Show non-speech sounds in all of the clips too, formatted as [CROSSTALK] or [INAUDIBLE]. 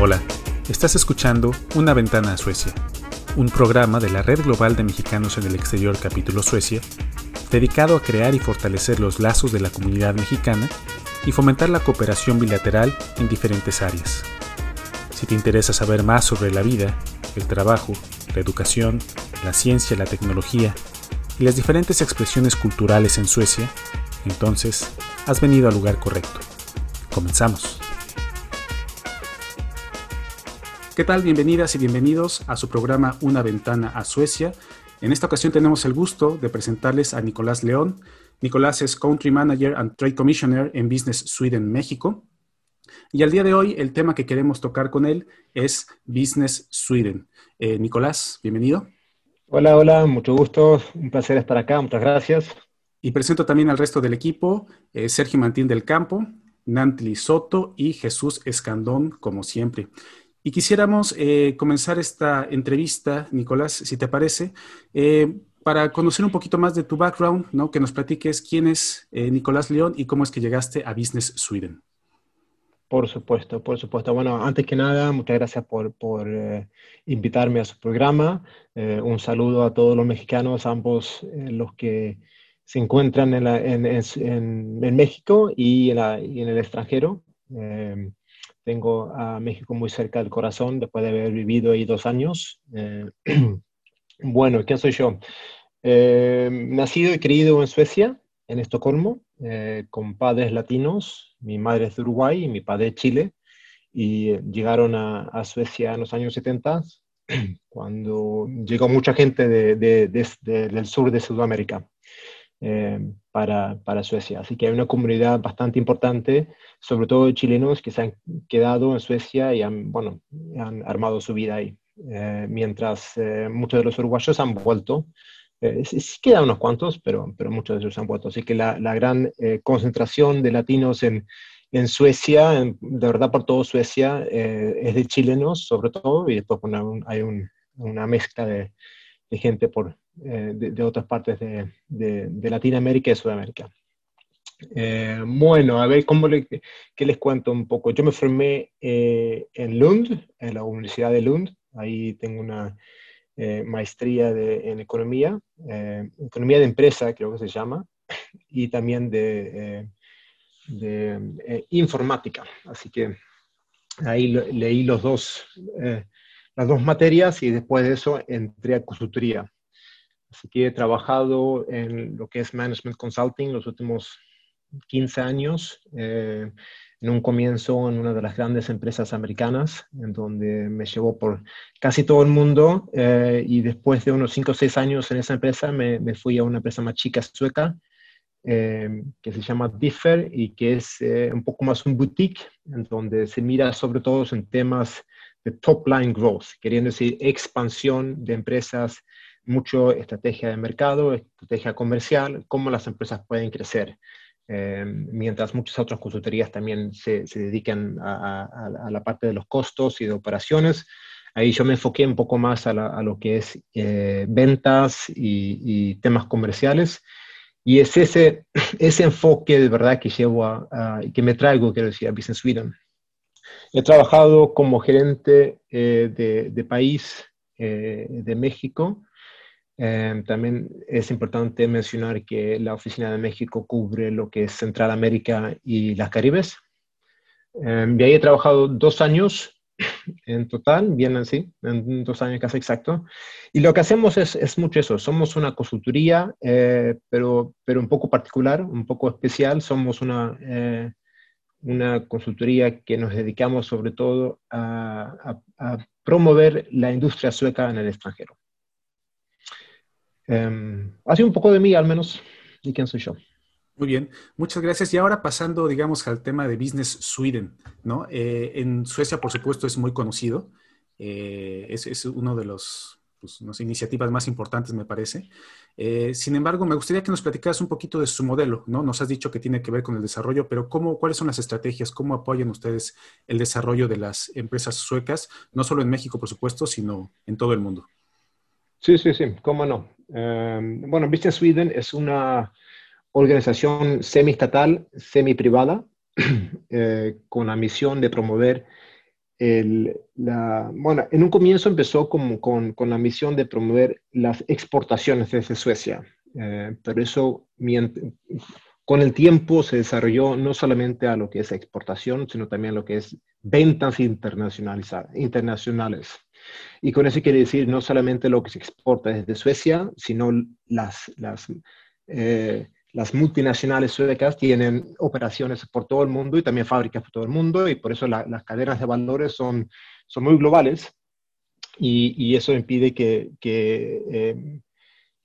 Hola, estás escuchando Una ventana a Suecia, un programa de la Red Global de Mexicanos en el Exterior capítulo Suecia, dedicado a crear y fortalecer los lazos de la comunidad mexicana y fomentar la cooperación bilateral en diferentes áreas. Si te interesa saber más sobre la vida, el trabajo, la educación, la ciencia, la tecnología y las diferentes expresiones culturales en Suecia, entonces has venido al lugar correcto. Comenzamos. ¿Qué tal? Bienvenidas y bienvenidos a su programa Una ventana a Suecia. En esta ocasión tenemos el gusto de presentarles a Nicolás León. Nicolás es Country Manager and Trade Commissioner en Business Sweden México. Y al día de hoy el tema que queremos tocar con él es Business Sweden. Eh, Nicolás, bienvenido. Hola, hola, mucho gusto. Un placer estar acá. Muchas gracias. Y presento también al resto del equipo, eh, Sergio Mantín del Campo, Nantli Soto y Jesús Escandón, como siempre. Y quisiéramos eh, comenzar esta entrevista, Nicolás, si te parece, eh, para conocer un poquito más de tu background, ¿no? que nos platiques quién es Nicolás León y cómo es que llegaste a Business Sweden. Por supuesto, por supuesto. Bueno, antes que nada, muchas gracias por, por invitarme a su programa. un saludo a todos los mexicanos, ambos los que se encuentran en, en, en, en México y, y, en el extranjero. Tengo a México muy cerca del corazón después de haber vivido ahí dos años. Eh, [CLEARS THROAT] bueno, ¿quién soy yo? Eh, nacido y criado en Suecia, en Estocolmo, eh, con padres latinos. Mi madre es de Uruguay y mi padre de Chile. Y llegaron a, Suecia en los años 70, [CLEARS THROAT] cuando llegó mucha gente del sur de Sudamérica. Eh, para, para, Suecia. Así que hay una comunidad bastante importante, sobre todo de chilenos que se han quedado en Suecia y han, bueno, han armado su vida ahí. Eh, mientras eh, muchos de los uruguayos han vuelto. Sí, quedan unos cuantos, pero, pero muchos de ellos han vuelto. Así que la, la gran concentración de latinos en, en Suecia, de verdad por todo Suecia, es de chilenos sobre todo, y después hay una mezcla de, de gente por, eh, de, otras partes de, de, Latinoamérica y Sudamérica. Eh, bueno, a ver, ¿cómo le, ¿qué les cuento un poco? Yo me formé eh, en Lund, en la Universidad de Lund. Ahí tengo una maestría de, en economía, economía de empresa, creo que se llama, y también de, de informática. Así que ahí leí los dos, las dos materias y después de eso entré a consultoría. Así que he trabajado en lo que es Management Consulting los últimos 15 años. Eh, en un comienzo en una de las grandes empresas americanas, en donde me llevó por casi todo el mundo eh, y después de unos 5 o 6 años en esa empresa me, me fui a una empresa más chica sueca eh, que se llama Differ y que es un poco más un boutique, en donde se mira sobre todo en temas de top line growth, queriendo decir expansión de empresas mucho estrategia de mercado, estrategia comercial, cómo las empresas pueden crecer. Eh, mientras muchas otras consultorías también se, se dedican a, la parte de los costos y de operaciones. Ahí yo me enfoqué un poco más a, lo que es eh, ventas y, temas comerciales. Y es ese, [CLEARS THROAT] ese enfoque de verdad que llevo a, que me traigo, quiero decir, a Business Sweden. He trabajado como gerente eh, de, de, país de México Em, también es importante mencionar que la Oficina de México cubre lo que es Central-América y las Caribes. Eh, y ahí he trabajado dos años [CLEARS THROAT] en total, bien así, en dos años casi exacto. Y lo que hacemos es, es mucho eso, somos una consultoría, eh, pero, pero un poco particular, un poco especial. Somos una, eh, una consultoría que nos dedicamos sobre todo a, a promover la industria sueca en el extranjero. Eh, ha un poco de mí, al menos, de quién soy yo. Muy bien, muchas gracias. Y ahora pasando, digamos, al tema de Business Sweden, ¿no? Eh, en Suecia, por supuesto, es muy conocido. Eh, es, es, uno de los pues, iniciativas más importantes, me parece. Eh, sin embargo, me gustaría que nos platicaras un poquito de su modelo, ¿no? Nos has dicho que tiene que ver con el desarrollo, pero ¿cómo, ¿cuáles son las estrategias? ¿Cómo apoyan ustedes el desarrollo de las empresas suecas, no solo en México, por supuesto, sino en todo el mundo? Sí, sí, sí, cómo no. Bueno, Business Sweden es una organización semi-estatal, semi-privada, [CLEARS THROAT] eh, con la misión de promover el, la, bueno, en un comienzo empezó con, con, con, la misión de promover las exportaciones desde Suecia, eh, pero eso con el tiempo se desarrolló no solamente a lo que es exportación, sino también a lo que es ventas internacionales. Y con eso quiere decir no solamente lo que se exporta desde Suecia, sino las, las eh, las multinacionales suecas tienen operaciones por todo el mundo y también fábricas por todo el mundo y por eso las cadenas de valores son, son muy globales y, y eso impide que, que, eh,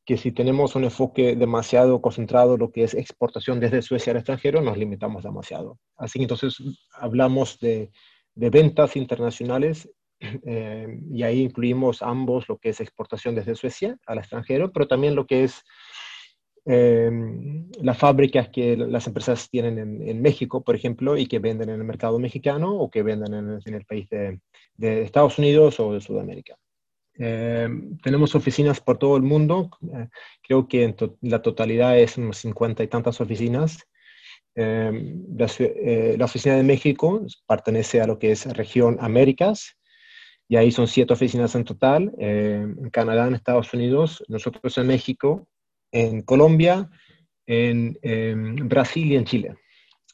que, si tenemos un enfoque demasiado concentrado en lo que es exportación desde Suecia al extranjero, nos limitamos demasiado. Así que entonces hablamos de, de ventas internacionales eh, y ahí incluimos ambos lo que es exportación desde Suecia al extranjero, pero también lo que es Em, las fábricas que las empresas tienen en, México, por ejemplo, y que venden en el mercado mexicano o que venden en, el país de, Estados Unidos o de Sudamérica. Em, tenemos oficinas por todo el mundo, eh, creo que en la totalidad es unos 50 y tantas oficinas. La, eh, la, oficina de México pertenece a lo que es región Américas, y ahí son siete oficinas en total. en Canadá, en Estados Unidos, nosotros en México en Colombia, en, Brasil y en Chile.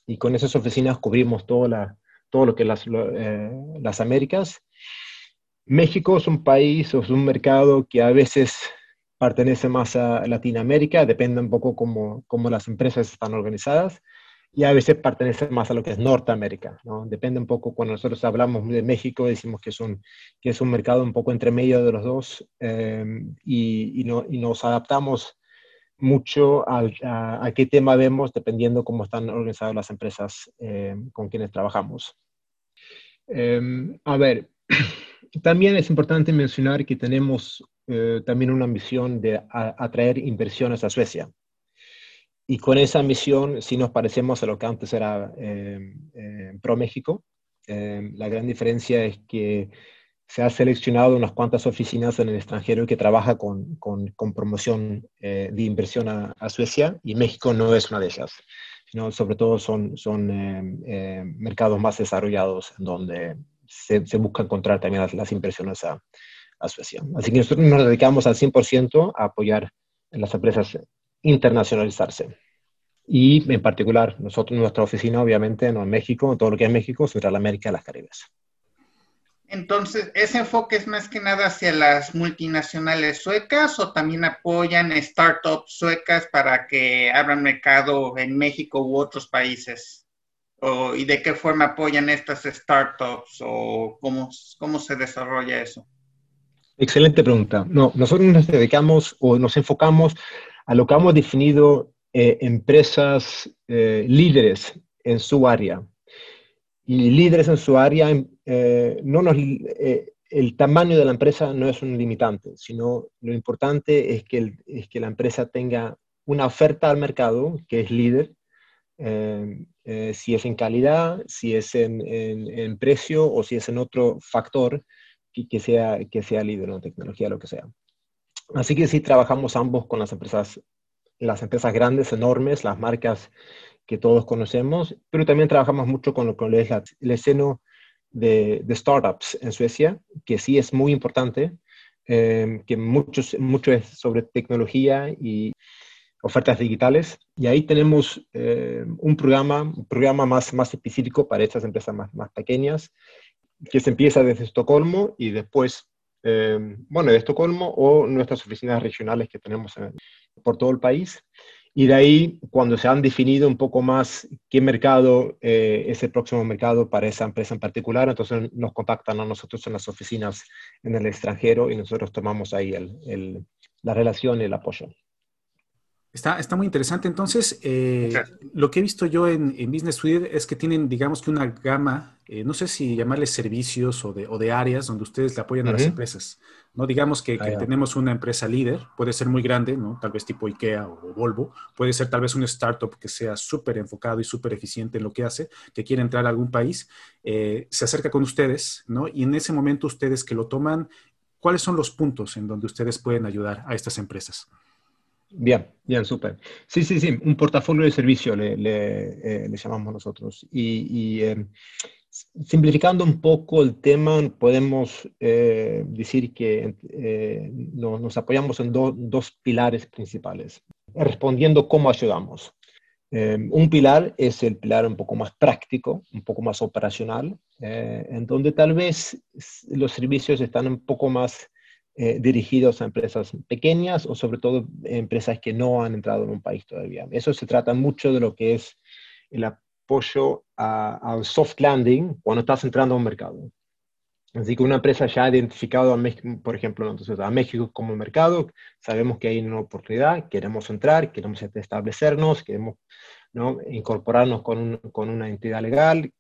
Y con esas oficinas cubrimos todo, la, todo lo que las, eh, las Américas. México es un país es un mercado que a veces pertenece más a Latinoamérica, depende un poco cómo, cómo las empresas están organizadas, y a veces pertenece más a lo que es Norteamérica, ¿no? Depende un poco, cuando nosotros hablamos de México, decimos que es un, que es un mercado un poco entre medio de los dos, eh, y, no, y, nos adaptamos mucho a, qué tema vemos dependiendo cómo están organizadas las empresas eh, con quienes trabajamos. Em, a ver, [CLEARS THROAT] también es importante mencionar que tenemos eh, también una misión de atraer inversiones a Suecia. Y con esa misión sí nos parecemos a lo que antes era em, em, Pro México. la gran diferencia es que se ha seleccionado unas cuantas oficinas en el extranjero que trabaja con, con, promoción eh, de inversión a, Suecia y México no es una de ellas, sino sobre todo son, son eh, eh, mercados más desarrollados en donde se, se busca encontrar también las, las inversiones a, a, Suecia. Así que nosotros nos dedicamos al 100% a apoyar a las empresas internacionalizarse. Y en particular, nosotros, nuestra oficina, obviamente, no en México, en todo lo que es México, Centroamérica y las Caribes. Entonces, ¿ese enfoque es más que nada hacia las multinacionales suecas o también apoyan startups suecas para que abran mercado en México u otros países? ¿Y de qué forma apoyan estas startups o cómo, cómo se desarrolla eso? Excelente pregunta. No, nosotros nos dedicamos o nos enfocamos a lo que hemos definido eh, empresas eh, líderes en su área y líderes en su área, eh, no nos, el tamaño de la empresa no es un limitante, sino lo importante es que, es que la empresa tenga una oferta al mercado que es líder, si es en calidad, si es en, precio o si es en otro factor que, sea, que sea líder en tecnología, lo que sea. Así que sí trabajamos ambos con las empresas, las empresas grandes, enormes, las marcas que todos conocemos, pero también trabajamos mucho con lo que es el escena de, startups en Suecia, que sí es muy importante, eh, que muchos, mucho es sobre tecnología y ofertas digitales. Y ahí tenemos eh, un programa, un programa más, más específico para estas empresas más, más pequeñas, que se empieza desde Estocolmo y después, eh, bueno, de Estocolmo o nuestras oficinas regionales que tenemos por todo el país. Y de ahí, cuando se han definido un poco más qué mercado eh, es el próximo mercado para esa empresa en particular, entonces nos contactan a nosotros en las oficinas en el extranjero y nosotros tomamos ahí la relación y el apoyo. Está, está muy interesante. Entonces, eh, lo que he visto yo en, Business Suite es que tienen, digamos que una gama, eh, no sé si llamarles servicios o de, o de áreas donde ustedes le apoyan a las empresas. ¿no? Digamos que, tenemos una empresa líder, puede ser muy grande, ¿no? Tal vez tipo IKEA o Volvo, puede ser tal vez un startup que sea súper enfocado y súper eficiente en lo que hace, que quiere entrar a algún país, eh, se acerca con ustedes, ¿no? Y en ese momento ustedes que lo toman ¿cuáles son los puntos en donde ustedes pueden ayudar a estas empresas? Bien, bien, súper. Sí, sí, sí, un portafolio de servicio le, le, eh, llamamos nosotros. Y, em, simplificando un poco el tema, podemos eh, decir que eh, nos, apoyamos en dos pilares principales, respondiendo cómo ayudamos. Em, un pilar es el pilar un poco más práctico, un poco más operacional, en donde tal vez los servicios están un poco más eh, dirigidos a empresas pequeñas o sobre todo empresas que no han entrado en un país todavía. Eso se trata mucho de lo que es el apoyo al soft landing cuando estás entrando a un mercado. Así que una empresa ya ha identificado, a México, por ejemplo, entonces a México como mercado, sabemos que hay una oportunidad, queremos entrar, queremos establecernos, queremos ¿no? incorporarnos con, con, una entidad legal,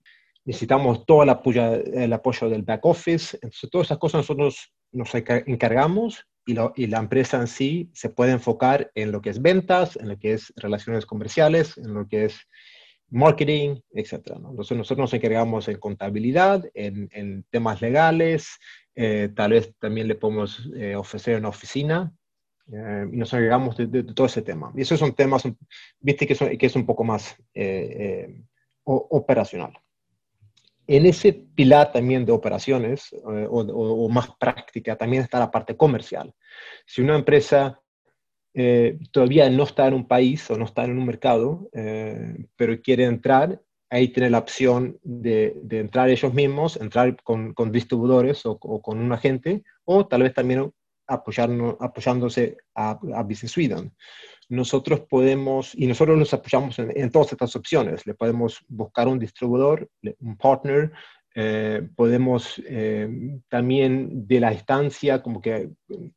necesitamos todo el apoyo, el apoyo del back office. Entonces, todas esas cosas nosotros nos encargamos y, y, la empresa en sí se puede enfocar en lo que es ventas, en lo que es relaciones comerciales, en lo que es marketing, etc. Entonces nosotros nos encargamos en contabilidad, en, temas legales, eh, tal vez también le podemos eh, ofrecer una oficina eh, y nos encargamos de, todo ese tema. Y esos son temas, viste, que, que es un poco más operacional en ese pilar también de operaciones eh, o, más práctica también está la parte comercial. Si una empresa eh, todavía no está en un país o no está en un mercado, eh, pero quiere entrar, ahí tiene la opción de, entrar ellos mismos, entrar con, distribuidores o, con un agente, o tal vez también apoyándose a, a Business Sweden nosotros podemos, y nosotros nos apoyamos en, todas estas opciones, le podemos buscar un distribuidor, un partner, eh, podemos eh, también de la instancia como que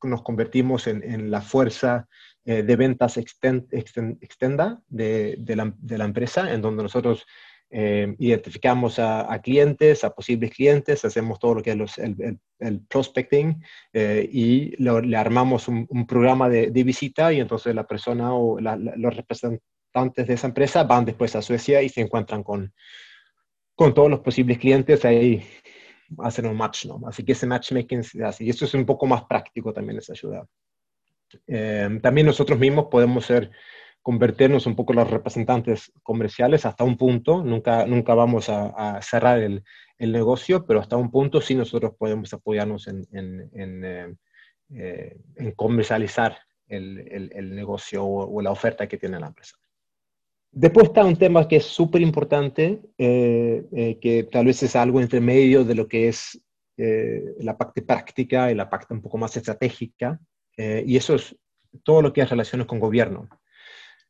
nos convertimos en, la fuerza eh, de ventas extenda de, la, de, la, empresa, en donde nosotros eh, identificamos a, clientes, a posibles clientes, hacemos todo lo que es el, prospecting eh, y le armamos un, programa de, visita y entonces la persona o los representantes de esa empresa van después a Suecia y se encuentran con, con todos los posibles clientes ahí hacen un match, ¿no? Así que ese matchmaking se hace y eso es un poco más práctico también, esa ayuda. Eh, también nosotros mismos podemos ser convertirnos un poco los representantes comerciales hasta un punto. Nunca, nunca vamos a, cerrar el, el, negocio, pero hasta un punto sí nosotros podemos apoyarnos en, en, en, eh, eh, en comercializar el, el, negocio o, la oferta que tiene la empresa. Después está un tema que es súper importante, eh, que tal vez es algo entre medio de lo que es la parte práctica y la parte un poco más estratégica, y eso es todo lo que es relaciones con gobierno.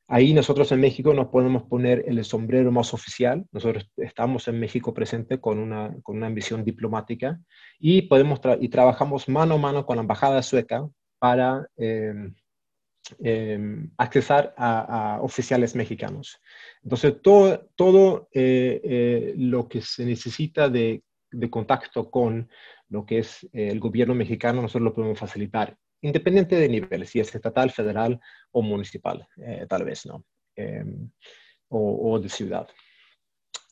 Ahí nosotros en México nos podemos poner el sombrero más oficial. Nosotros estamos en México presente con una, con una ambición diplomática y, podemos y trabajamos mano a mano con la Embajada Sueca para eh, accesar a, oficiales mexicanos. Entonces, todo, todo eh, eh, lo que se necesita de, de, contacto con lo que es el gobierno mexicano, nosotros lo podemos facilitar independiente de nivel, si es estatal, federal o municipal, eh, tal vez, ¿no? Em, o, de ciudad.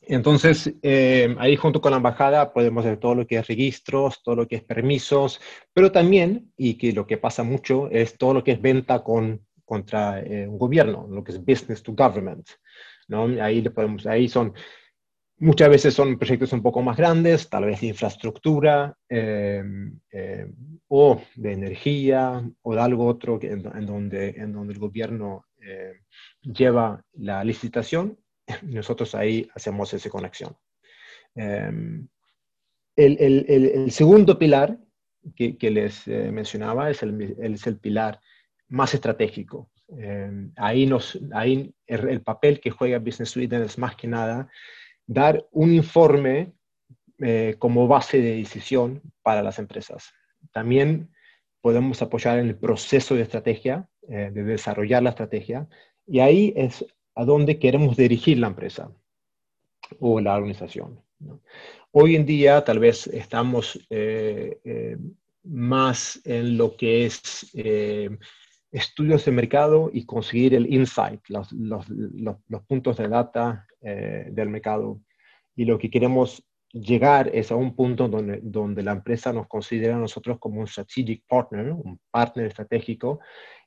Entonces, em, ahí junto con la embajada podemos hacer todo lo que es registros, todo lo que es permisos, pero también, y que lo que pasa mucho, es todo lo que es venta con, contra eh, un gobierno, lo que es business to government. ¿no? Ahí, le podemos, ahí son Muchas veces son proyectos un poco más grandes, tal vez de infraestructura em, em, o de energía o de algo otro en, donde, en donde el gobierno em, lleva la licitación [LAUGHS] nosotros ahí hacemos esa conexión. El, el, segundo pilar que, que les eh, mencionaba es el, es el pilar más estratégico. ahí, nos, ahí el, papel que juega Business Sweden es más que nada dar un informe eh, como base de decisión para las empresas. También podemos apoyar en el proceso de estrategia, eh, de desarrollar la estrategia, y ahí es a donde queremos dirigir la empresa o la organización. Hoy en día tal vez estamos eh, más en lo que es estudios de mercado y conseguir el insight, los, puntos de data eh, del mercado. Y lo que queremos llegar es a un punto donde, donde la empresa nos considera a nosotros como un strategic partner, un partner estratégico,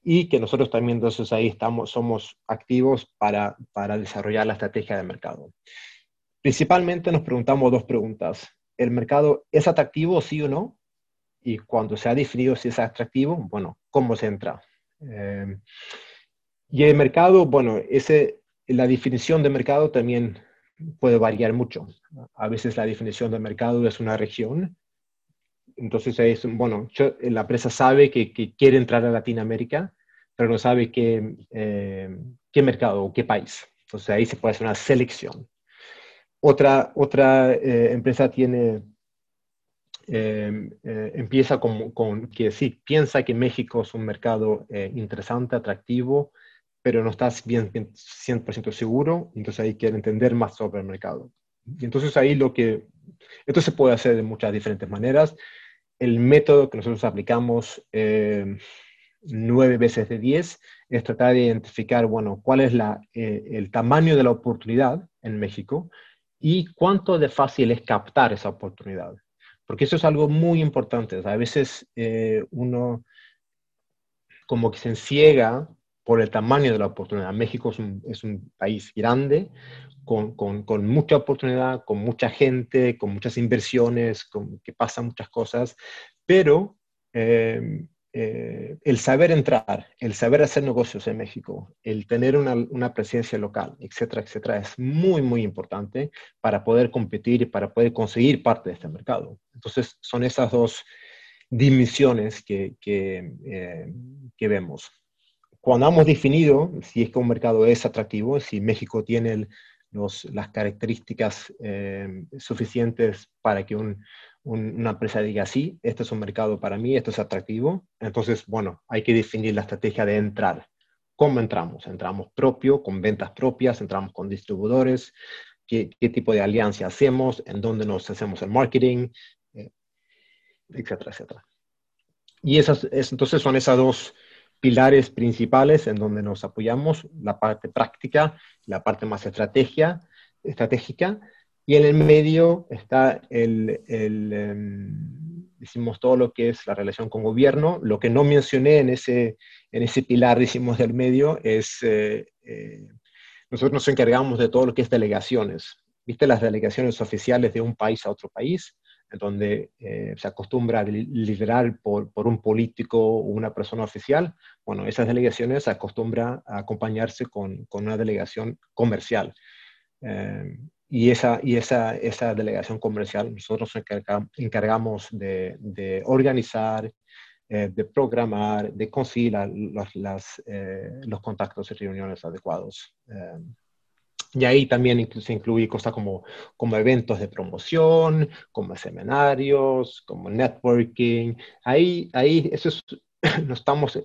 y que nosotros también entonces ahí estamos, somos activos para, para desarrollar la estrategia de mercado. Principalmente nos preguntamos dos preguntas. ¿El mercado es atractivo, sí o no? Y cuando se ha definido si es atractivo, bueno, ¿cómo se entra? Eh, y el mercado, bueno, ese, la definición de mercado también puede variar mucho. A veces la definición de mercado es una región. Entonces, es, bueno, la empresa sabe que, quiere entrar a Latinoamérica, pero no sabe qué, eh, qué mercado o qué país. Entonces, ahí se puede hacer una selección. Otra, otra eh, empresa tiene, eh, empieza con, que sí, piensa que México es un mercado interesante, atractivo, pero no estás bien, 100% seguro, entonces ahí quiere entender más sobre el mercado. Y entonces ahí lo que, esto se puede hacer de muchas diferentes maneras. El método que nosotros aplicamos eh, nueve veces de diez es tratar de identificar, bueno, cuál es la, eh, el tamaño de la oportunidad en México y cuánto de fácil es captar esa oportunidad. Porque eso es algo muy importante. a veces eh, uno como que se enciega por el tamaño de la oportunidad. México es un, es un país grande, con, con, con, mucha oportunidad, con mucha gente, con muchas inversiones, con, que pasan muchas cosas, pero eh, eh, el saber entrar, el saber hacer negocios en México, el tener una, una, presencia local, etcétera, etcétera, es muy, muy importante para poder competir y para poder conseguir parte de este mercado. Entonces, son esas dos dimensiones que, que, eh, vemos cuando hemos definido si es que un mercado es atractivo, si México tiene las características eh, suficientes para que una empresa diga, sí, este es un mercado para mí, esto es atractivo, entonces, bueno, hay que definir la estrategia de entrar. ¿Cómo entramos? ¿Entramos propio, con ventas propias? ¿Entramos con distribuidores? ¿Qué, qué tipo de alianza hacemos? ¿En dónde nos hacemos el marketing? Eh, etcétera, etcétera. Y esas, entonces son esas dos pilares principales en donde nos apoyamos, la parte práctica, la parte más estrategia, estratégica, y en el medio está el, el em, todo lo que es la relación con gobierno. Lo que no mencioné en ese, en ese pilar, decimos, del medio es, eh, eh, nosotros nos encargamos de todo lo que es delegaciones. ¿Viste las delegaciones oficiales de un país a otro país? en donde eh, se acostumbra a liderar por, por, un político o una persona oficial, bueno, esas delegaciones se acostumbran a acompañarse con, con una delegación comercial. Eh, y esa, y esa, esa delegación comercial nosotros nos encargamos de, organizar, eh, de programar, de conseguir los, las, los contactos y reuniones adecuados. Y ahí también se incluye cosas como, como eventos de promoción, como seminarios, como networking. Ahí, ahí eso es, [CLEARS THROAT] nos estamos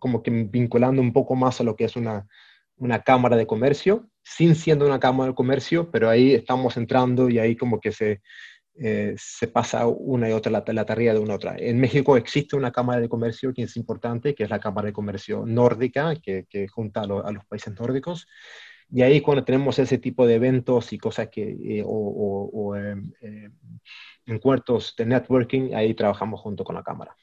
como que vinculando un poco más a lo que es una, una cámara de comercio, sin siendo una cámara de comercio, pero ahí estamos entrando y ahí como que se, eh, se pasa una y otra la, la, tarea de una otra. En México existe una cámara de comercio que es importante, que es la cámara de comercio nórdica, que, que junta a, a los países nórdicos. Y ahí cuando tenemos ese tipo de eventos y cosas que, eh, o, o eh, eh, encuentros de networking, ahí trabajamos junto con la cámara.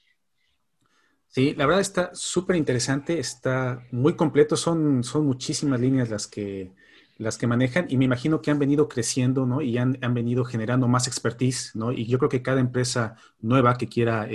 Sí, la verdad está súper interesante, está muy completo, son, son muchísimas líneas las que, las que manejan y me imagino que han venido creciendo, ¿no? Y han, han venido generando más expertise, ¿no? Y yo creo que cada empresa nueva que quiera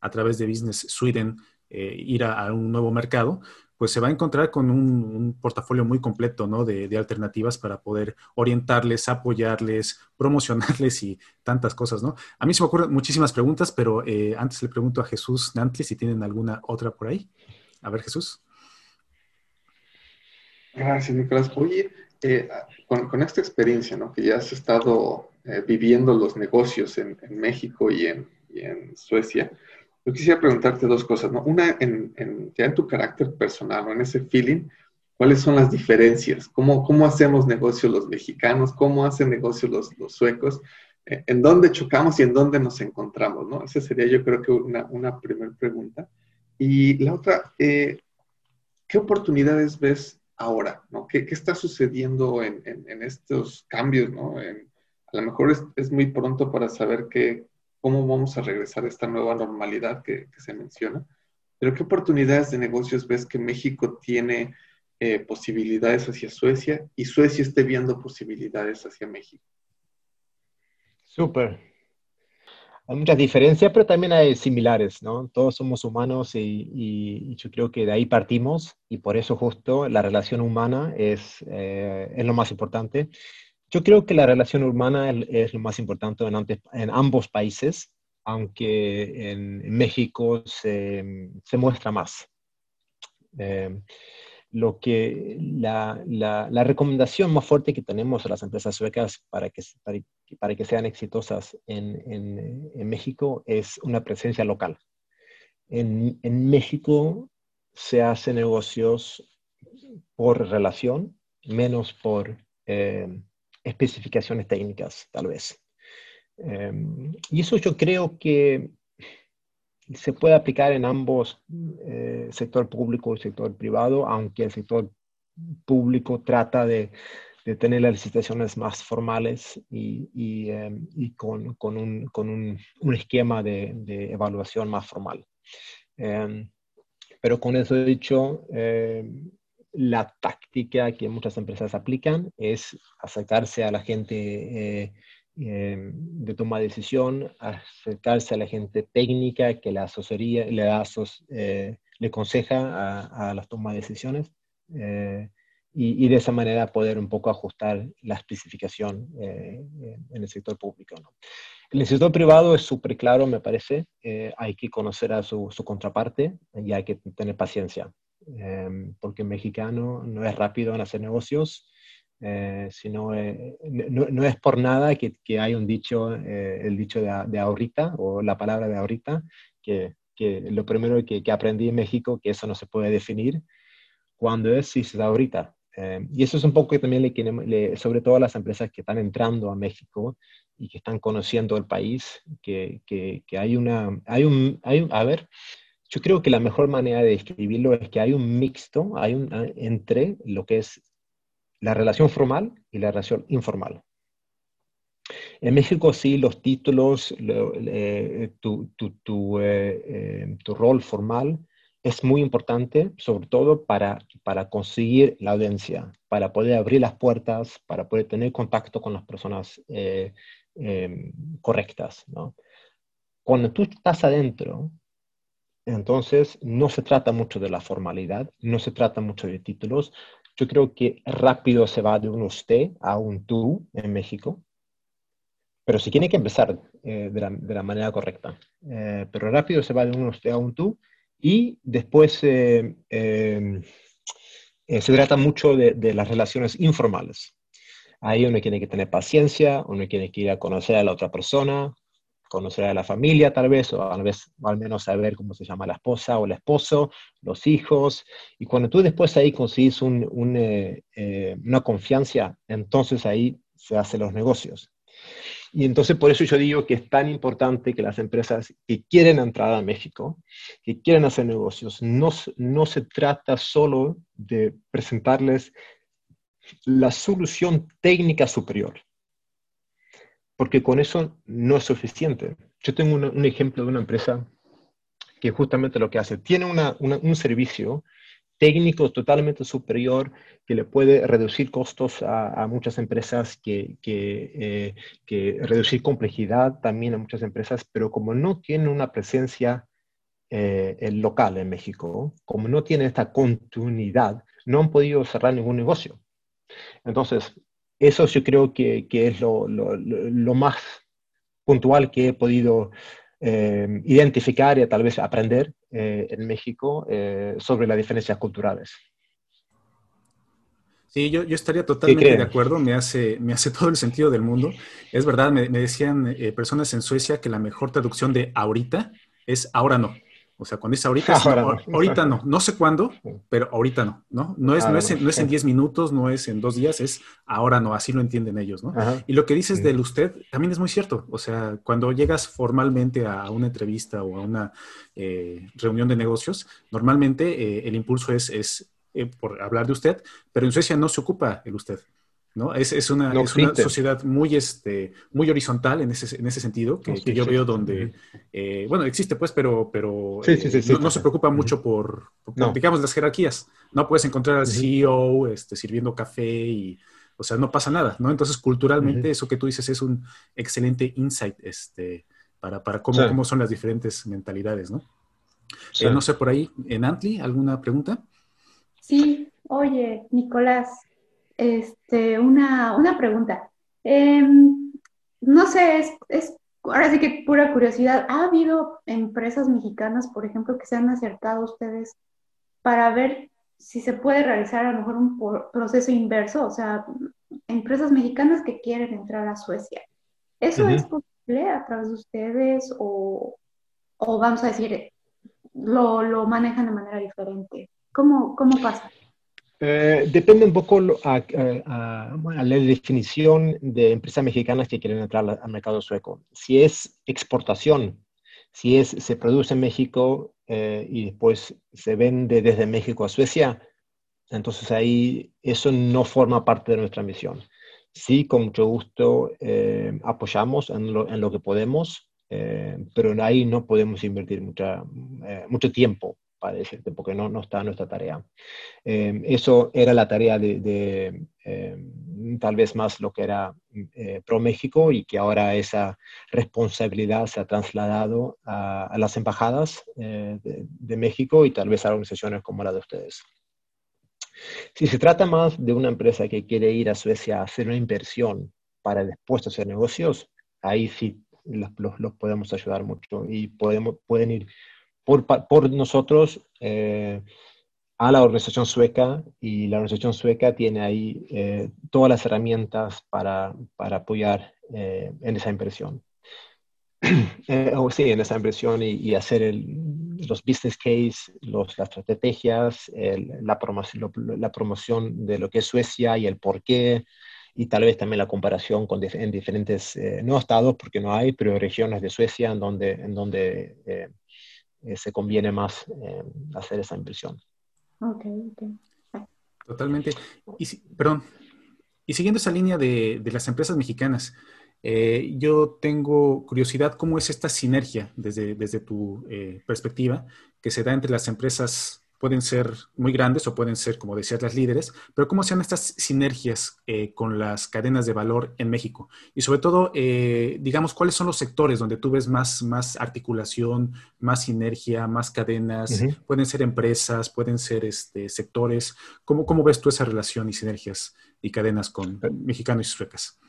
a través de Business Sweden ir a, un nuevo mercado, pues se va a encontrar con un, portafolio muy completo ¿no? de, alternativas para poder orientarles, apoyarles, [LAUGHS] promocionarles y tantas cosas. ¿no? A mí se me ocurren muchísimas preguntas, pero eh, antes le pregunto a Jesús Nantli si tienen alguna otra por ahí. A ver, Jesús. Gracias, Nicolás. Oye, eh, con, esta experiencia ¿no? que ya has estado eh, viviendo los negocios en, México y en, y en Suecia, yo quisiera preguntarte dos cosas, ¿no? Una, en, en, ya en tu carácter personal, o en ese feeling, ¿cuáles son las diferencias? ¿Cómo, cómo hacemos negocio los mexicanos? ¿Cómo hacen negocio los, los suecos? Eh, ¿En dónde chocamos y en dónde nos encontramos? ¿no? Esa sería yo creo que una, una primera pregunta. Y la otra, eh, ¿qué oportunidades ves ahora? ¿no? ¿Qué, ¿Qué, está sucediendo en, estos cambios? ¿no? A lo mejor es, muy pronto para saber cómo vamos a regresar a esta nueva normalidad que, se menciona, pero ¿qué oportunidades de negocios ves que México tiene eh, posibilidades hacia Suecia y Suecia esté viendo posibilidades hacia México? Súper. Hay muchas diferencias, pero también hay similares, ¿no? Todos somos humanos y, yo creo que de ahí partimos y por eso justo la relación humana es, eh, es lo más importante. Yo creo que la relación humana es lo más importante en, ambos países, aunque en, México se, muestra más. Eh, lo que la, recomendación más fuerte que tenemos a las empresas suecas para que, para, que sean exitosas en, México es una presencia local. En, México se hacen negocios por relación, menos por eh, especificaciones técnicas, tal vez. Em, y eso yo creo que se puede aplicar en ambos, eh, sector público y sector privado, aunque el sector público trata de, de tener las licitaciones más formales y, em, con, un, esquema de, evaluación más formal. Em, pero con eso dicho, la táctica que muchas empresas aplican es acercarse a la gente eh, eh, de toma de decisión, acercarse a la gente técnica que la asesoría le, da, eh, le aconseja a, las tomas de decisiones y, de esa manera poder un poco ajustar la especificación en el sector público. El sector privado es súper claro, me parece, hay que conocer a su, su contraparte y hay que tener paciencia. Porque el mexicano no es rápido en hacer negocios, eh, sino eh, no, es por nada que, que hay un dicho, eh, el dicho de, de, ahorita o la palabra de ahorita, que, que lo primero que, que, aprendí en México, que eso no se puede definir, cuando es si da ahorita. Em, y eso es un poco que también le, le, sobre todo a las empresas que están entrando a México y que están conociendo el país, que, hay una, hay un, hay un, a ver, yo creo que la mejor manera de describirlo es que hay un mixto hay un, entre lo que es la relación formal y la relación informal. En México sí, los títulos, tu, tu, eh, eh, tu, rol formal es muy importante, sobre todo para, para conseguir la audiencia, para poder abrir las puertas, para poder tener contacto con las personas eh, correctas. ¿no? Cuando tú estás adentro, entonces, no se trata mucho de la formalidad, no se trata mucho de títulos. Yo creo que rápido se va de un usted a un tú en México, pero sí tiene que empezar eh, de, la, manera correcta. Eh, pero rápido se va de un usted a un tú y después eh, se trata mucho de, de, las relaciones informales. Ahí uno tiene que tener paciencia, uno tiene que ir a conocer a la otra persona, conocer a la familia tal vez, o al, vez, al menos saber cómo se llama la esposa o el esposo, los hijos, y cuando tú después ahí consigues eh, eh, una confianza, entonces ahí se hacen los negocios. Y entonces por eso yo digo que es tan importante que las empresas que quieren entrar a México, que quieren hacer negocios, no, no se trata solo de presentarles la solución técnica superior porque con eso no es suficiente. Yo tengo un ejemplo de una empresa que justamente lo que hace, tiene un servicio técnico totalmente superior que le puede reducir costos a, muchas empresas, que, que, eh, reducir complejidad también a muchas empresas, pero como no tiene una presencia eh, local en México, como no tiene esta continuidad, no han podido cerrar ningún negocio. Entonces, eso yo creo que, que es lo, lo, lo, más puntual que he podido eh, identificar y tal vez aprender eh, en México eh, sobre las diferencias culturales. Sí, yo, yo estaría totalmente de acuerdo, me hace, me hace [LAUGHS] todo el sentido del mundo. Es verdad, me, me decían personas en Suecia que la mejor traducción de ahorita es ahora no. O sea, cuando es ahorita, [LAUGHS] ahorita no, no sé cuándo, [LAUGHS] pero ahorita no, ¿no? No es, no es, en, no es en 10 minutos, no es en dos días, es ahora no, así lo entienden ellos, ¿no? Y lo que dices del usted también es muy cierto. O sea, cuando llegas formalmente a una entrevista o a una eh, reunión de negocios, normalmente eh, el impulso es, es eh, por hablar de usted, pero en Suecia no se ocupa el usted. ¿No? Es, es, una, es una, sociedad muy, este, muy horizontal en ese, en ese sentido, que, yo veo donde, eh, bueno, existe pues, pero, pero eh, no, se preocupa mucho por, digamos, las jerarquías. No puedes encontrar al CEO este, sirviendo café y, o sea, no pasa nada, ¿no? Entonces, culturalmente, eso que tú dices es un excelente insight este, para, para cómo, cómo son las diferentes mentalidades, ¿no? Eh, no sé, por ahí, en Antli, ¿alguna pregunta? Sí, oye, Nicolás, este, una, una pregunta. Em, no sé, es, es, ahora sí que pura curiosidad. ¿Ha habido empresas mexicanas, por ejemplo, que se han acercado a ustedes para ver si se puede realizar a lo mejor un proceso inverso? O sea, empresas mexicanas que quieren entrar a Suecia. ¿Eso es posible a través de ustedes o, o vamos a decir, lo, lo, manejan de manera diferente? ¿Cómo, cómo pasa? Eh, depende un poco a, la definición de empresas mexicanas que quieren entrar al mercado sueco. Si es exportación, si es se produce en México eh, y después se vende desde México a Suecia, entonces ahí eso no forma parte de nuestra misión. Sí, con mucho gusto eh, apoyamos en lo, que podemos, pero ahí no podemos invertir mucho tiempo para porque no, no está nuestra tarea. Eh, eso era la tarea de, eh, tal vez más lo que era eh, Pro México y que ahora esa responsabilidad se ha trasladado a, las embajadas de, México y tal vez a organizaciones como la de ustedes. Si se trata más de una empresa que quiere ir a Suecia a hacer una inversión para después hacer negocios, ahí sí los, los podemos ayudar mucho y podemos, pueden ir por, nosotros eh, a la organización sueca y la organización sueca tiene ahí eh, todas las herramientas para, para apoyar eh, en esa impresión. [CLEARS THROAT] o sí, en esa impresión y, hacer los business case, los, las estrategias, la, promoción, la promoción de lo que es Suecia y el por qué, y tal vez también la comparación con en diferentes, no estados porque no hay, pero regiones de Suecia en donde, en donde eh, se conviene más eh, hacer esa inversión. Ok, Totalmente. Y, perdón, y siguiendo esa línea de, de las empresas mexicanas, eh, yo tengo curiosidad cómo es esta sinergia desde, desde tu perspectiva que se da entre las empresas pueden ser muy grandes o pueden ser, como decías, las líderes, pero cómo se dan estas sinergias eh, con las cadenas de valor en México. Y sobre todo, eh, digamos, cuáles son los sectores donde tú ves más, más articulación, más sinergia, más cadenas, pueden ser empresas, pueden ser este, sectores. ¿Cómo, ¿Cómo ves tú esa relación y sinergias y cadenas con mexicanos y suecas?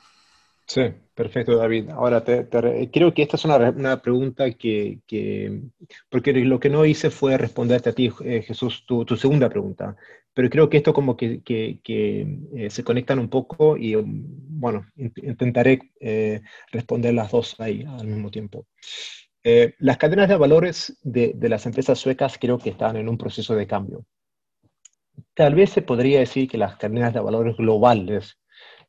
Sí, perfecto, David. Ahora, te, creo que esta es una, una pregunta que, que, porque lo que no hice fue responderte a ti, eh, Jesús, tu, tu, segunda pregunta, pero creo que esto como que, que, eh, se conectan un poco y, um, bueno, intentaré eh, responder las dos ahí al mismo tiempo. las cadenas de valores de, de las empresas suecas creo que están en un proceso de cambio. Tal vez se podría decir que las cadenas de valores globales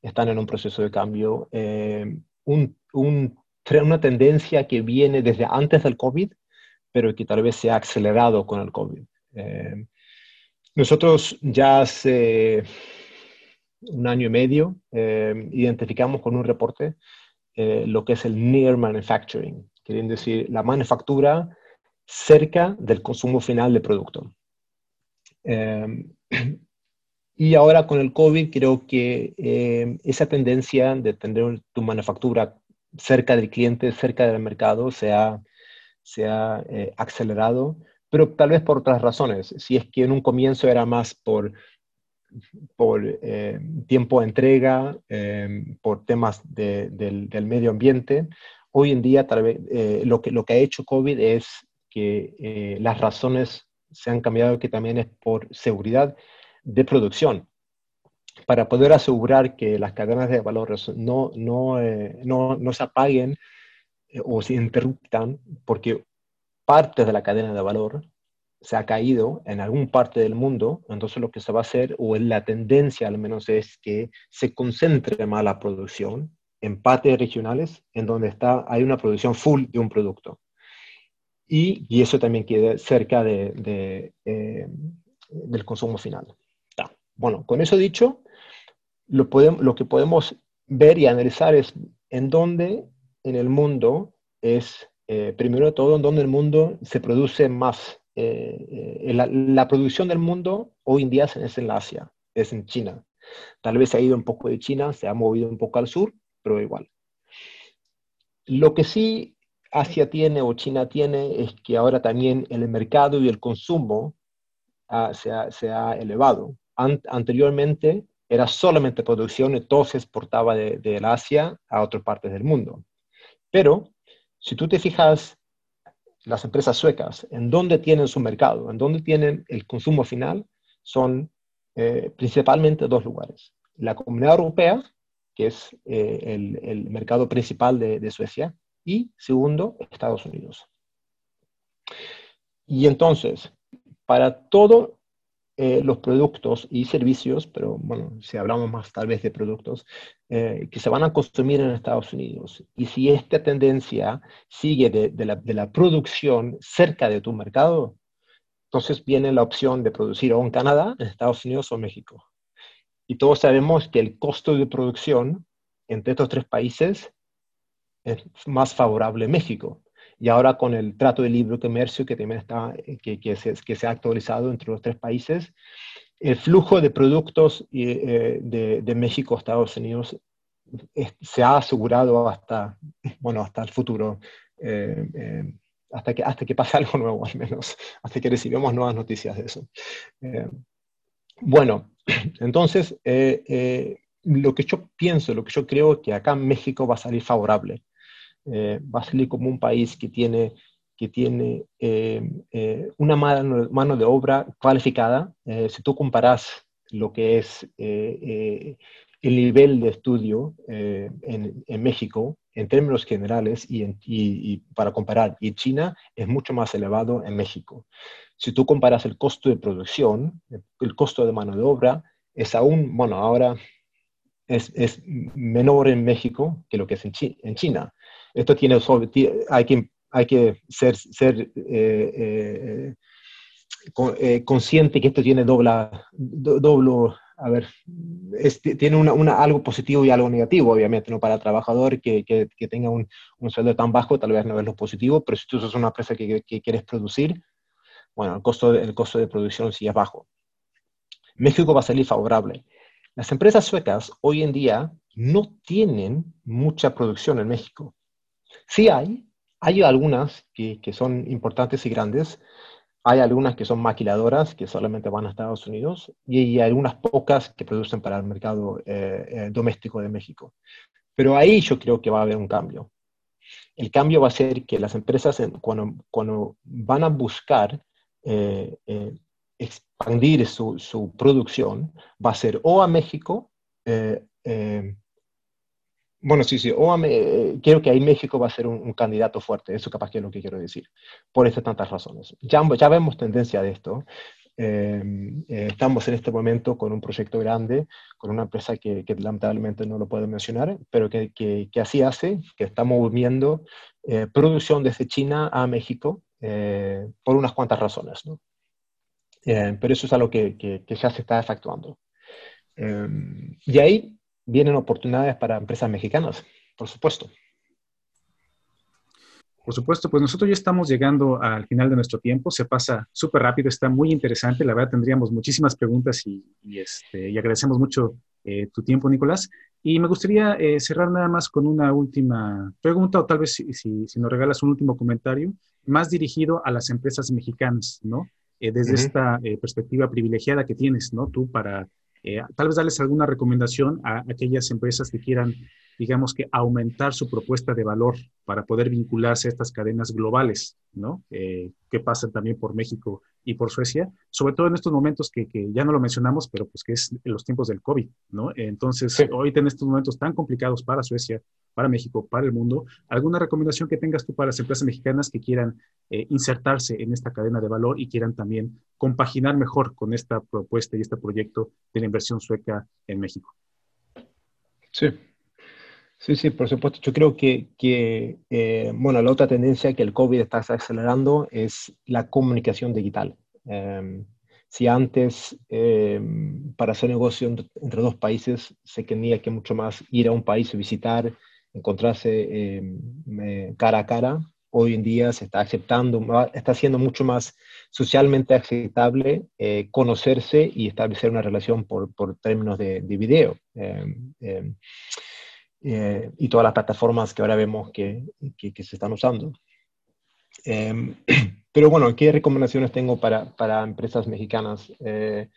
están en un proceso de cambio. Eh, una tendencia que viene desde antes del COVID, pero que tal vez se ha acelerado con el COVID. Eh, nosotros ya hace un año y medio eh, identificamos con un reporte lo que es el near manufacturing, quieren decir la manufactura cerca del consumo final del producto. [CLEARS THROAT] Y ahora con el COVID creo que eh, esa tendencia de tener tu manufactura cerca del cliente, cerca del mercado, se ha, se ha eh, acelerado, pero tal vez por otras razones. Si es que en un comienzo era más por, por eh, tiempo de entrega, por temas del, del, medio ambiente, hoy en día tal vez lo, que, lo que ha hecho COVID es que las razones se han cambiado, que también es por seguridad de producción para poder asegurar que las cadenas de valores no, no, eh, no, no se apaguen eh, o se interruptan porque parte de la cadena de valor se ha caído en algún parte del mundo, entonces lo que se va a hacer, o la tendencia al menos es que se concentre más la producción en partes regionales en donde está, hay una producción full de un producto. Y, y eso también quede cerca de, eh, del consumo final. Bueno, con eso dicho, lo, que podemos ver y analizar es en dónde en el mundo es, eh, primero todo, en dónde el mundo se produce más. Eh, eh, la, la, producción del mundo hoy en día es en Asia, es en China. Tal vez se ha ido un poco de China, se ha movido un poco al sur, pero igual. Lo que sí Asia tiene o China tiene es que ahora también el mercado y el consumo se, ha, elevado. Anteriormente era solamente producción y todo se exportaba de, Asia a otras partes del mundo. Pero si tú te fijas, las empresas suecas, en dónde tienen su mercado, en dónde tienen el consumo final, son eh, principalmente dos lugares. La Comunidad Europea, que es eh, el, mercado principal de, Suecia, y segundo, Estados Unidos. Y entonces, para todos eh, los productos y servicios, pero bueno, si hablamos más tal vez de productos, eh, que se van a consumir en Estados Unidos, y si esta tendencia sigue de, la producción cerca de tu mercado, entonces viene la opción de producir o en Canadá, en Estados Unidos o México. Y todos sabemos que el costo de producción entre estos tres países es más favorable en México. Y ahora con el trato de libre comercio que también está, que, que, se, que se ha actualizado entre los tres países, el flujo de productos eh, de, de, México a Estados Unidos se ha asegurado hasta, bueno, hasta el futuro. Eh, eh, hasta que, hasta que pase [LAUGHS] algo nuevo al menos, hasta que recibamos nuevas noticias de eso. Eh, bueno, [CLEARS THROAT] entonces, eh, eh, lo que yo pienso, lo que yo creo que acá México va a salir favorable, eh, va a salir como un país que tiene, que tiene eh, eh, una mano, de obra cualificada. si tú comparas lo que es el nivel de estudio en, México en términos generales y, para comparar, y China es mucho más elevado en México. Si tú comparas el costo de producción, el costo de mano de obra, es aún, bueno, ahora es, es menor en México que lo que es en China. Esto tiene, hay que, hay que ser, ser eh, eh, eh, consciente que esto tiene doble, doble a ver, es, tiene una, una, algo positivo y algo negativo, obviamente, ¿no? Para el trabajador que, que, que tenga un, un, sueldo tan bajo, tal vez no es lo positivo, pero si tú sos una empresa que, que, quieres producir, bueno, el costo, el costo de producción sí es bajo. México va a salir favorable. Las empresas suecas hoy en día no tienen mucha producción en México. Sí hay, hay algunas que, que son importantes y grandes, hay algunas que son maquiladoras que solamente van a Estados Unidos y hay algunas pocas que producen para el mercado eh, eh, doméstico de México. Pero ahí yo creo que va a haber un cambio. El cambio va a ser que las empresas cuando, cuando van a buscar eh, expandir su, su, producción, va a ser o a México bueno, sí, sí. O me, creo que ahí México va a ser un, un, candidato fuerte. Eso capaz que es lo que quiero decir. Por estas tantas razones. Ya, ya vemos tendencia de esto. Eh, eh, estamos en este momento con un proyecto grande, con una empresa que, que lamentablemente no lo puedo mencionar, pero que, que, que así hace, que estamos moviendo eh, producción desde China a México eh, por unas cuantas razones. ¿no? Eh, pero eso es algo que, ya se está efectuando. y ahí vienen oportunidades para empresas mexicanas, por supuesto. Por supuesto, pues nosotros ya estamos llegando al final de nuestro tiempo, se pasa súper rápido, está muy interesante, la verdad tendríamos muchísimas preguntas y, y, este, y agradecemos mucho eh, tu tiempo, Nicolás. Y me gustaría eh, cerrar nada más con una última pregunta o tal vez si, si, si, nos regalas un último comentario, más dirigido a las empresas mexicanas, ¿no? Eh, desde uh -huh. esta perspectiva privilegiada que tienes, ¿no? Tú para eh, tal vez darles alguna recomendación a aquellas empresas que quieran, digamos que, aumentar su propuesta de valor para poder vincularse a estas cadenas globales, ¿no? Eh, que pasan también por México y por Suecia, sobre todo en estos momentos que, que, ya no lo mencionamos, pero pues que es en los tiempos del COVID, ¿no? Entonces, sí. hoy en estos momentos tan complicados para Suecia, para México, para el mundo, ¿alguna recomendación que tengas tú para las empresas mexicanas que quieran eh, insertarse en esta cadena de valor y quieran también compaginar mejor con esta propuesta y este proyecto de la inversión sueca en México? Sí, Sí, sí, por supuesto. Yo creo que, que eh, bueno, la otra tendencia que el COVID está acelerando es la comunicación digital. Eh, si antes, eh, para hacer negocio entre, dos países se tenía que mucho más ir a un país, visitar, encontrarse em, cara a cara. Hoy en día se está aceptando, está siendo mucho más socialmente aceptable eh, conocerse y establecer una relación por, por términos de, de video. Em, em, eh, y todas las plataformas que ahora vemos que, que, se están usando. [CLEARS THROAT] pero bueno, ¿qué recomendaciones tengo para, para empresas mexicanas? Eh,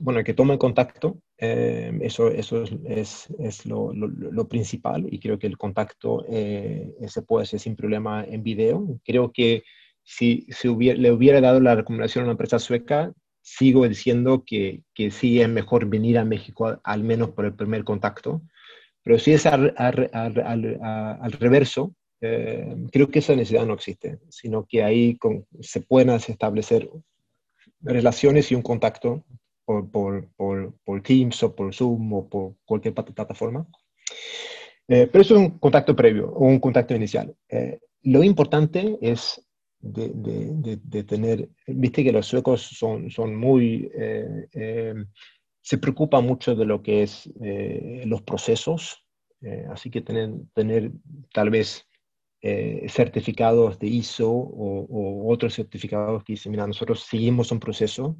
bueno, que tomen contacto, eh, eso, eso es, es, es lo, lo, principal y creo que el contacto eh, se puede hacer sin problema en video. Creo que si, si hubiera, le hubiera dado la recomendación a una empresa sueca, sigo diciendo que, que sí es mejor venir a México al menos por el primer contacto, pero si es al, al, al, al reverso, eh, creo que esa necesidad no existe, sino que ahí con, se pueden establecer relaciones y un contacto por, por, por, por, Teams o por Zoom o por cualquier plataforma. Eh, pero es un contacto previo o un contacto inicial. Eh, lo importante es de, de, de, tener, viste que los suecos son, son muy, eh, se preocupan mucho de lo que es los procesos, así que tener, tener tal vez certificados de ISO o, otros certificados que dicen, mira, nosotros seguimos un proceso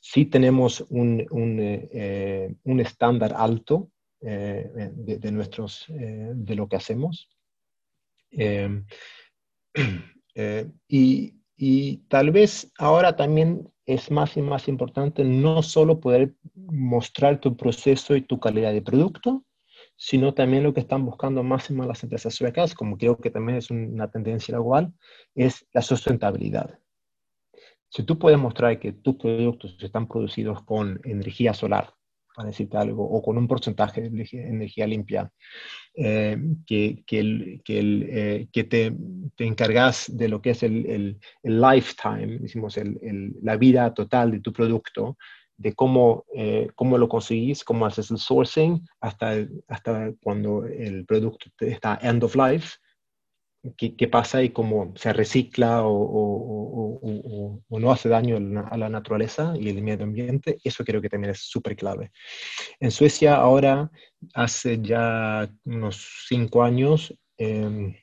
Sí tenemos un, un, eh, eh, un estándar alto eh, de, nuestros, de lo que hacemos. Em, [CLEARS THROAT] y, y, tal vez ahora también es más y más importante no solo poder mostrar tu proceso y tu calidad de producto, sino también lo que están buscando más y más las empresas suecas, como creo que también es una tendencia global, es la sustentabilidad. Si tú puedes mostrar que tus productos están producidos con energía solar, para decirte algo, o con un porcentaje de energía, limpia, eh, que, que, que, eh, que te, te, encargas de lo que es el, el, el lifetime, decimos, la vida total de tu producto, de cómo, eh, cómo lo conseguís, cómo haces el sourcing, hasta, hasta cuando el producto está end of life, qué, pasa y cómo se recicla o, no hace daño a la naturaleza y el medio ambiente, eso creo que también es súper clave. En Suecia ahora, hace ya unos cinco años, em,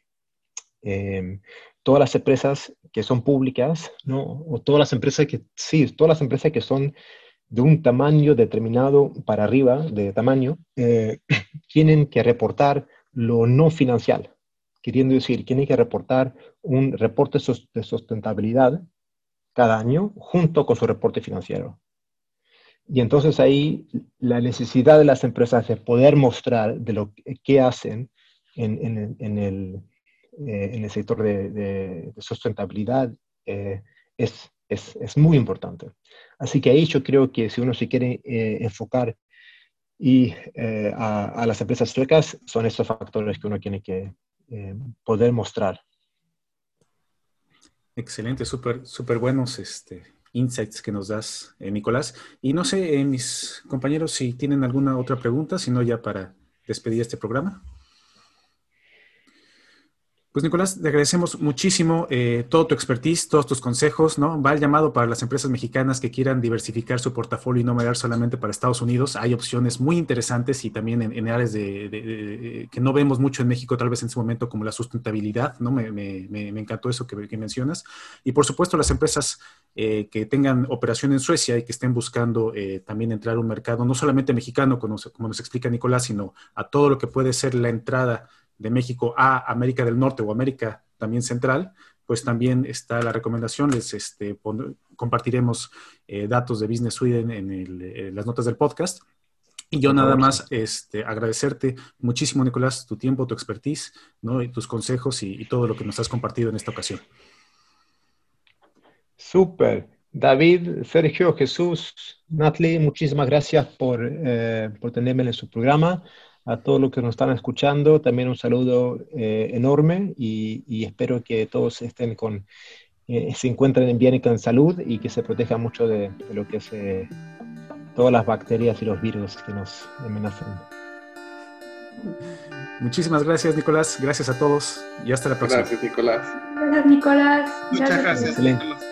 em, todas las empresas que son públicas, ¿no? o todas las empresas que, sí, todas las empresas que son de un tamaño determinado para arriba de tamaño, eh, [CLEARS THROAT] tienen que reportar lo no financiero queriendo decir, tiene que reportar un reporte de sustentabilidad cada año junto con su reporte financiero. Y entonces ahí la necesidad de las empresas de poder mostrar de lo que hacen en, en, el, eh, en el, sector de, sustentabilidad eh, es, es, es, muy importante. Así que ahí yo creo que si uno se quiere eh, enfocar y, a, a, las empresas suecas, son esos factores que uno tiene que, eh, poder mostrar. Excelente, súper super buenos este, insights que nos das, eh, Nicolás. Y no sé, eh, mis compañeros, si tienen alguna otra pregunta, si no, ya para despedir este programa. Pues Nicolás, te agradecemos muchísimo eh, todo tu expertise, todos tus consejos, ¿no? Va el llamado para las empresas mexicanas que quieran diversificar su portafolio y no mirar solamente para Estados Unidos. Hay opciones muy interesantes y también en, áreas de, que no vemos mucho en México, tal vez en su momento, como la sustentabilidad, ¿no? Me, me, me encantó eso que, mencionas. Y por supuesto, las empresas eh, que tengan operación en Suecia y que estén buscando eh, también entrar a un mercado, no solamente mexicano, como nos explica Nicolás, sino a todo lo que puede ser la entrada de México a América del Norte o América también central, pues también está la recomendación, les este, compartiremos eh, datos de Business Sweden en, las notas del podcast. Y yo nada más este, agradecerte muchísimo, Nicolás, tu tiempo, tu expertise, ¿no? y tus consejos y, todo lo que nos has compartido en esta ocasión. Súper. David, Sergio, Jesús, Natalie, muchísimas gracias por, eh, por tenerme en su programa a todos los que nos están escuchando, también un saludo eh, enorme y, espero que todos estén con, eh, se encuentren bien y con salud y que se protejan mucho de, lo que es eh, todas las bacterias y los virus que nos amenazan. Muchísimas gracias, Nicolás. Gracias a todos y hasta la próxima. Gracias, Nicolás. Gracias, Nicolás. Muchas gracias.